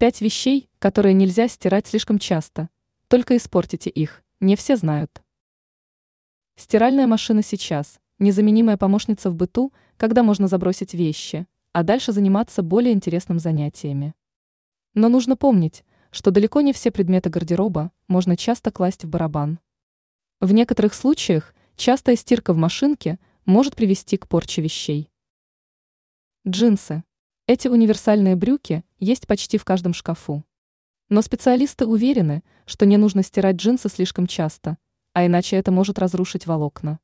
Пять вещей, которые нельзя стирать слишком часто. Только испортите их, не все знают. Стиральная машина сейчас – незаменимая помощница в быту, когда можно забросить вещи, а дальше заниматься более интересным занятиями. Но нужно помнить, что далеко не все предметы гардероба можно часто класть в барабан. В некоторых случаях частая стирка в машинке может привести к порче вещей. Джинсы. Эти универсальные брюки есть почти в каждом шкафу. Но специалисты уверены, что не нужно стирать джинсы слишком часто, а иначе это может разрушить волокна.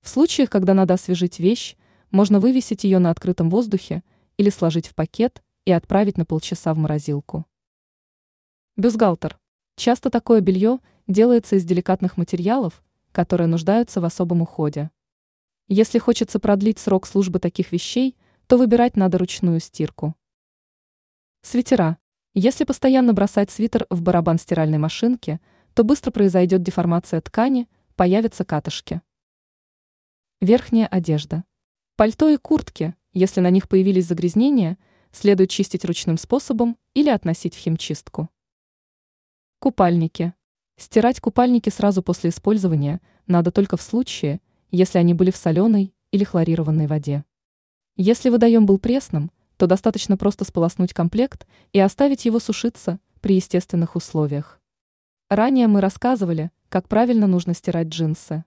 В случаях, когда надо освежить вещь, можно вывесить ее на открытом воздухе или сложить в пакет и отправить на полчаса в морозилку. Бюстгальтер. Часто такое белье делается из деликатных материалов, которые нуждаются в особом уходе. Если хочется продлить срок службы таких вещей, то выбирать надо ручную стирку. Свитера. Если постоянно бросать свитер в барабан стиральной машинки, то быстро произойдет деформация ткани, появятся катышки. Верхняя одежда. Пальто и куртки, если на них появились загрязнения, следует чистить ручным способом или относить в химчистку. Купальники. Стирать купальники сразу после использования надо только в случае, если они были в соленой или хлорированной воде. Если водоем был пресным, то достаточно просто сполоснуть комплект и оставить его сушиться при естественных условиях. Ранее мы рассказывали, как правильно нужно стирать джинсы.